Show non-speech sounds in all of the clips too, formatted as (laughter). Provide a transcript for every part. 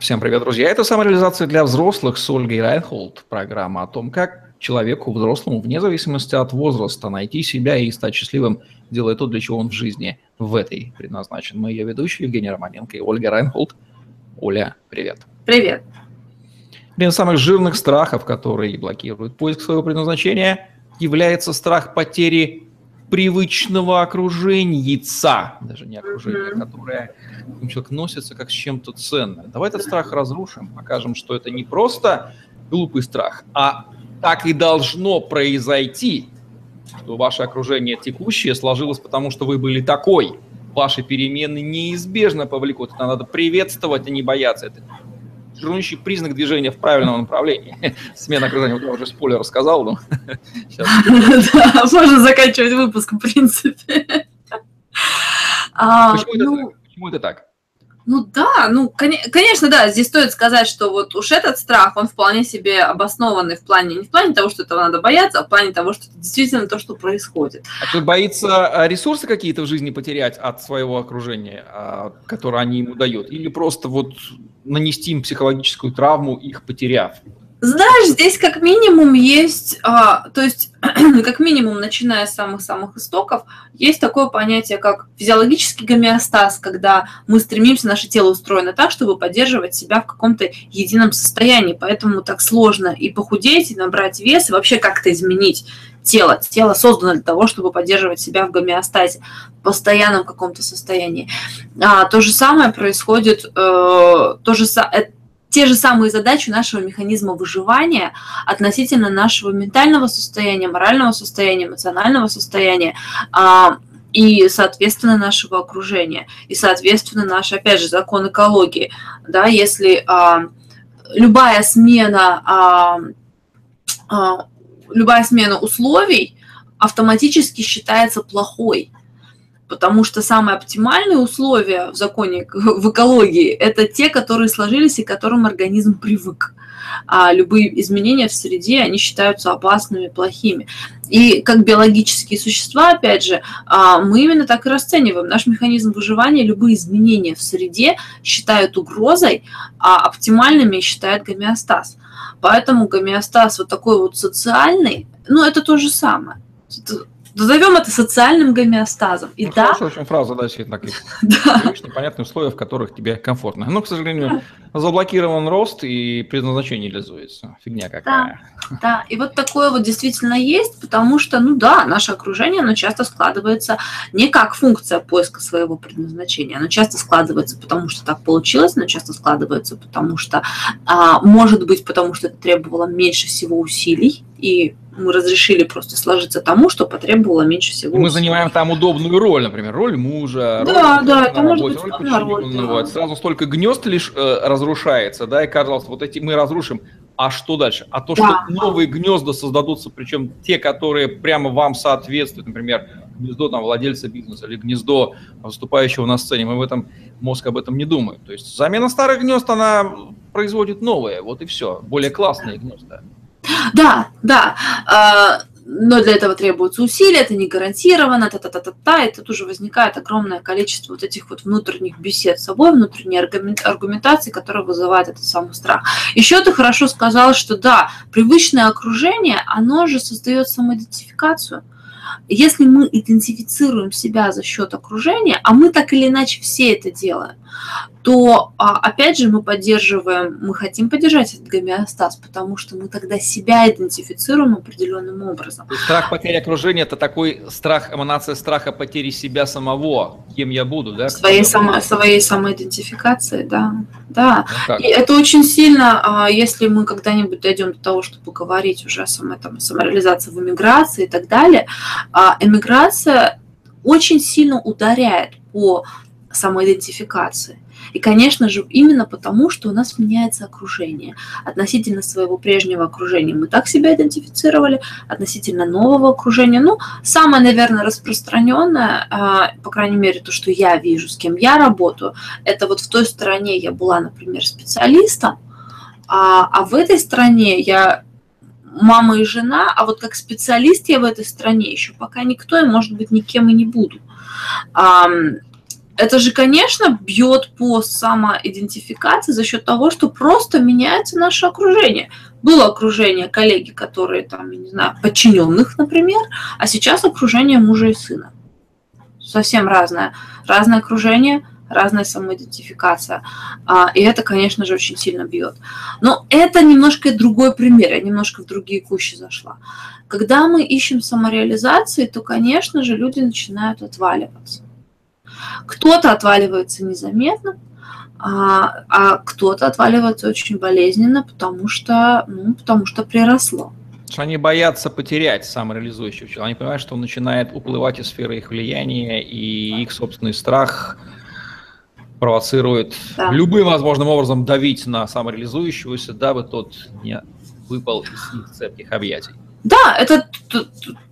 Всем привет, друзья. Это самореализация для взрослых с Ольгой Райнхолд. Программа о том, как человеку, взрослому, вне зависимости от возраста, найти себя и стать счастливым, делая то, для чего он в жизни в этой предназначен. Мы ее ведущие Евгений Романенко и Ольга Райнхолд. Оля, привет. Привет. Один из самых жирных страхов, который блокирует поиск своего предназначения, является страх потери привычного окружения, даже не окружения, которое человек носится как с чем-то ценным. Давай этот страх разрушим, покажем, что это не просто глупый страх, а так и должно произойти, что ваше окружение текущее сложилось потому, что вы были такой. Ваши перемены неизбежно повлекут. Это надо приветствовать, а не бояться. Это жирнющий признак движения в правильном направлении. (laughs) Смена окружения, я уже спойлер рассказал, (laughs) но Да, можно заканчивать выпуск, в принципе. А, ну, почему это так? Ну да, ну конечно, да, здесь стоит сказать, что вот уж этот страх, он вполне себе обоснованный в плане, не в плане того, что этого надо бояться, а в плане того, что это действительно то, что происходит. А человек боится а, ресурсы какие-то в жизни потерять от своего окружения, а, которые они ему дают, или просто вот нанести им психологическую травму, их потеряв? Знаешь, здесь как минимум есть, а, то есть (clears throat) как минимум, начиная с самых-самых истоков, есть такое понятие, как физиологический гомеостаз, когда мы стремимся, наше тело устроено так, чтобы поддерживать себя в каком-то едином состоянии, поэтому так сложно и похудеть, и набрать вес, и вообще как-то изменить тело. Тело создано для того, чтобы поддерживать себя в гомеостазе, в постоянном каком-то состоянии. А, то же самое происходит, э, то же, э, те же самые задачи нашего механизма выживания относительно нашего ментального состояния, морального состояния, эмоционального состояния а, и, соответственно, нашего окружения. И, соответственно, наш, опять же, закон экологии. Да, если а, любая смена а, а, любая смена условий автоматически считается плохой потому что самые оптимальные условия в законе, (laughs) в экологии, это те, которые сложились и к которым организм привык. А любые изменения в среде, они считаются опасными, плохими. И как биологические существа, опять же, а, мы именно так и расцениваем. Наш механизм выживания любые изменения в среде считают угрозой, а оптимальными считает гомеостаз. Поэтому гомеостаз вот такой вот социальный, ну, это то же самое Назовем это социальным гомеостазом. И ну, да, хорошая очень фраза, да, действительно, таких (laughs) да. непонятные условия, в которых тебе комфортно. Но, к сожалению, заблокирован рост и предназначение реализуется. Фигня какая. Да, да, и вот такое вот действительно есть, потому что, ну да, наше окружение, оно часто складывается не как функция поиска своего предназначения, оно часто складывается, потому что так получилось, оно часто складывается, потому что, а, может быть, потому что это требовало меньше всего усилий, и мы разрешили просто сложиться тому, что потребовало меньше всего. Мы занимаем там удобную роль, например, роль мужа, да, роль да, это может быть роль подчиненного. Да. Сразу столько гнезд лишь э, разрушается, да, и казалось, вот эти мы разрушим. А что дальше? А то, да. что новые гнезда создадутся, причем те, которые прямо вам соответствуют, например, гнездо там, владельца бизнеса или гнездо выступающего на сцене, мы в этом, мозг об этом не думает. То есть замена старых гнезд, она производит новые, вот и все, более классные гнезда. Да, да. А, но для этого требуются усилия, это не гарантированно, та-та-та-та-та, и тут уже возникает огромное количество вот этих вот внутренних бесед с собой, внутренней аргументации, которая вызывает этот самый страх. Еще ты хорошо сказал, что да, привычное окружение, оно же создает самоидентификацию. Если мы идентифицируем себя за счет окружения, а мы так или иначе все это делаем, то а, опять же мы поддерживаем, мы хотим поддержать этот гомеостаз, потому что мы тогда себя идентифицируем определенным образом. Страх потери окружения – это такой страх, эманация страха потери себя самого, кем я буду, да? Своей, само, своей самоидентификации, да. да. Ну, И это очень сильно, а, если мы когда-нибудь дойдем до того, чтобы говорить уже о самой, там, самореализации в эмиграции и так далее, а, эмиграция очень сильно ударяет по самоидентификации. И, конечно же, именно потому, что у нас меняется окружение. Относительно своего прежнего окружения мы так себя идентифицировали, относительно нового окружения. Ну, самое, наверное, распространенное, а, по крайней мере, то, что я вижу, с кем я работаю, это вот в той стране я была, например, специалистом, а, а в этой стране я мама и жена, а вот как специалист я в этой стране еще пока никто, и, может быть, никем и не буду. Это же, конечно, бьет по самоидентификации за счет того, что просто меняется наше окружение. Было окружение коллеги, которые там, я не знаю, подчиненных, например, а сейчас окружение мужа и сына. Совсем разное. Разное окружение, разная самоидентификация. А, и это, конечно же, очень сильно бьет. Но это немножко другой пример, я немножко в другие кущи зашла. Когда мы ищем самореализации, то, конечно же, люди начинают отваливаться. Кто-то отваливается незаметно, а, а кто-то отваливается очень болезненно, потому что, ну, потому что приросло. Что они боятся потерять самореализующего человека. Они понимают, что он начинает уплывать из сферы их влияния, и их собственный страх провоцирует да. любым возможным образом давить на самореализующегося, дабы тот не выпал из их цепких объятий. Да, это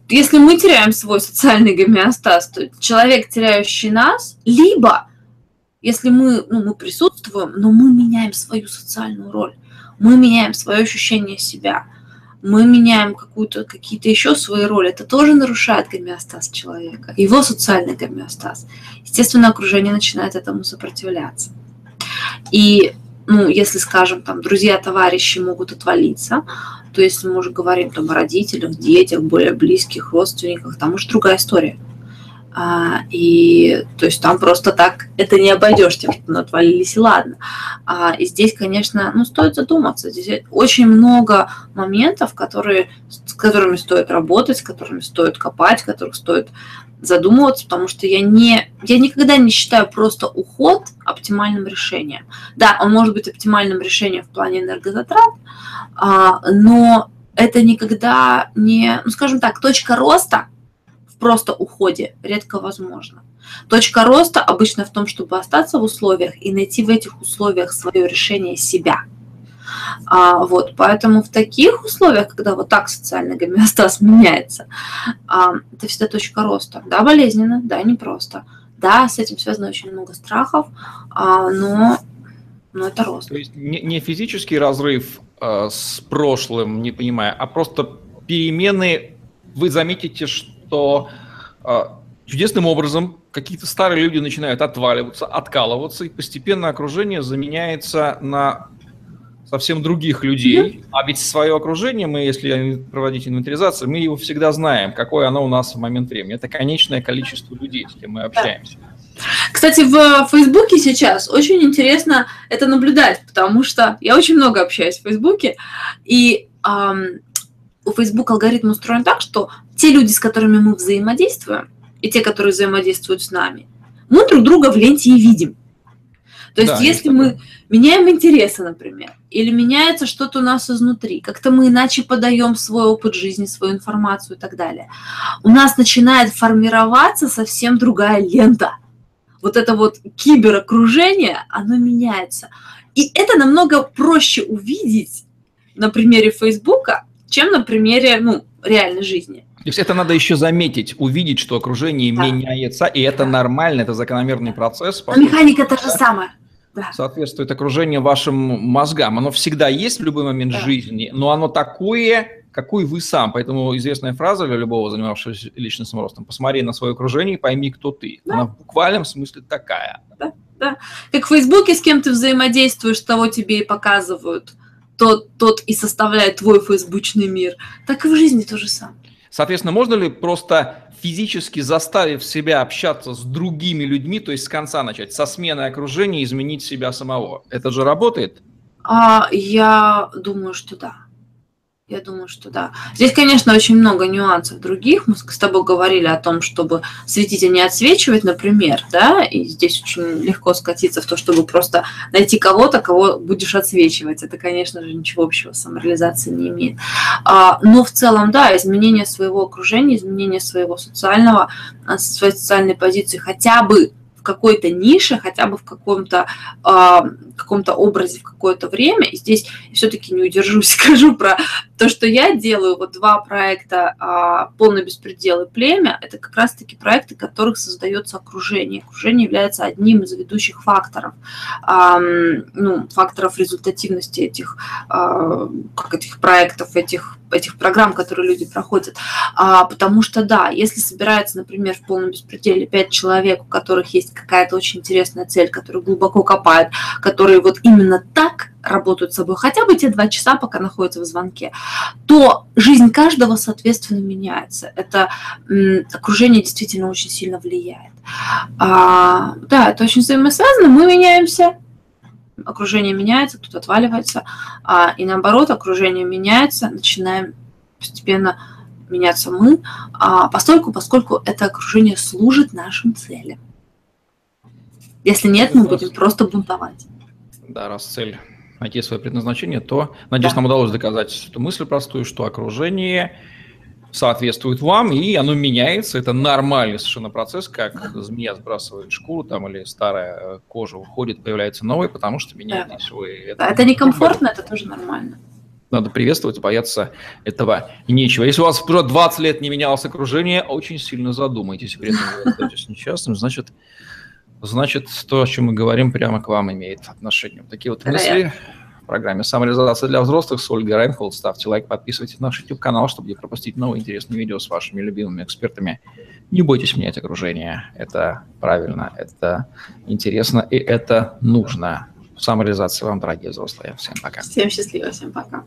если мы теряем свой социальный гомеостаз, то человек, теряющий нас, либо если мы, ну, мы присутствуем, но мы меняем свою социальную роль, мы меняем свое ощущение себя, мы меняем какую-то, какие-то еще свои роли, это тоже нарушает гомеостаз человека, его социальный гомеостаз. Естественно, окружение начинает этому сопротивляться. И, ну, если, скажем, там, друзья, товарищи могут отвалиться, то если мы уже говорим там о родителях, детях, более близких, родственниках, там уже другая история. А, и то есть там просто так это не обойдешь, тем, что отвалились, и ладно. А, и здесь, конечно, ну, стоит задуматься. Здесь очень много моментов, которые, с которыми стоит работать, с которыми стоит копать, которых стоит задумываться, потому что я не, я никогда не считаю просто уход оптимальным решением. Да, он может быть оптимальным решением в плане энергозатрат, а, но это никогда не, ну, скажем так, точка роста в просто уходе редко возможно. Точка роста обычно в том, чтобы остаться в условиях и найти в этих условиях свое решение себя. А, вот, поэтому в таких условиях, когда вот так социальный гомеостаз (laughs) меняется, а, это всегда точка роста. Да, болезненно, да, непросто. Да, с этим связано очень много страхов, а, но, но это рост. То есть не, не физический разрыв а, с прошлым, не понимая, а просто перемены, вы заметите, что э, чудесным образом какие-то старые люди начинают отваливаться, откалываться, и постепенно окружение заменяется на совсем других людей. А ведь свое окружение, мы, если проводить инвентаризацию, мы его всегда знаем, какое оно у нас в момент времени. Это конечное количество людей, с кем мы общаемся. Кстати, в Фейсбуке сейчас очень интересно это наблюдать, потому что я очень много общаюсь в Фейсбуке, и эм, у Facebook алгоритм устроен так, что те люди, с которыми мы взаимодействуем, и те, которые взаимодействуют с нами, мы друг друга в ленте и видим. То есть, да, если мы меняем интересы, например, или меняется что-то у нас изнутри, как-то мы иначе подаем свой опыт жизни, свою информацию и так далее, у нас начинает формироваться совсем другая лента. Вот это вот киберокружение, оно меняется. И это намного проще увидеть на примере Фейсбука, чем на примере ну, реальной жизни. То есть это надо еще заметить, увидеть, что окружение да. меняется, и это да. нормально, это закономерный процесс. Но механика та же самая. Да. Соответствует окружение вашим мозгам. Оно всегда есть в любой момент да. жизни, но оно такое, какой вы сам. Поэтому известная фраза для любого занимавшегося личностным ростом. Посмотри на свое окружение и пойми, кто ты. Да. Она в буквальном смысле такая. Да, да. Как в Фейсбуке с кем ты взаимодействуешь, того тебе и показывают – тот, тот и составляет твой фейсбучный мир, так и в жизни то же самое. Соответственно, можно ли просто физически заставив себя общаться с другими людьми, то есть с конца начать, со смены окружения, изменить себя самого? Это же работает? А, я думаю, что да. Я думаю, что да. Здесь, конечно, очень много нюансов других. Мы с тобой говорили о том, чтобы светить, а не отсвечивать, например, да, и здесь очень легко скатиться в то, чтобы просто найти кого-то, кого будешь отсвечивать. Это, конечно же, ничего общего с самореализацией не имеет. А, но в целом, да, изменение своего окружения, изменение своего социального, а, своей социальной позиции хотя бы какой-то нише, хотя бы в каком-то э, каком-то образе в какое-то время. И здесь все-таки не удержусь, (laughs) скажу про то, что я делаю. Вот два проекта э, «Полный беспредел» и «Племя» — это как раз-таки проекты, которых создается окружение. Окружение является одним из ведущих факторов, э, ну, факторов результативности этих, как этих проектов, этих этих программ, которые люди проходят. А, потому что, да, если собирается, например, в полном беспределе пять человек, у которых есть какая-то очень интересная цель, которые глубоко копают, которые вот именно так работают с собой, хотя бы те два часа, пока находятся в звонке, то жизнь каждого, соответственно, меняется. Это окружение действительно очень сильно влияет. А, да, это очень взаимосвязано. Мы меняемся, окружение меняется, кто-то отваливается, а, и наоборот, окружение меняется, начинаем постепенно меняться мы, а, постольку, поскольку это окружение служит нашим целям. Если нет, мы будем просто бунтовать. Да, раз цель найти свое предназначение, то, надеюсь, да. нам удалось доказать эту мысль простую, что окружение соответствует вам, и оно меняется. Это нормальный совершенно процесс, как змея сбрасывает шкуру там или старая э, кожа уходит, появляется новая, потому что меняетесь да. вы. Это, это некомфортно, это тоже нормально. Надо приветствовать, бояться этого нечего. Если у вас уже 20 лет не менялось окружение, очень сильно задумайтесь, при этом вы (laughs) остаетесь несчастным, значит, значит, то, о чем мы говорим, прямо к вам имеет отношение. Такие вот мысли в программе «Самореализация для взрослых» с Ольгой Райнхолд. Ставьте лайк, подписывайтесь на наш YouTube-канал, чтобы не пропустить новые интересные видео с вашими любимыми экспертами. Не бойтесь менять окружение. Это правильно, это интересно и это нужно. Самореализация вам, дорогие взрослые. Всем пока. Всем счастливо, всем пока.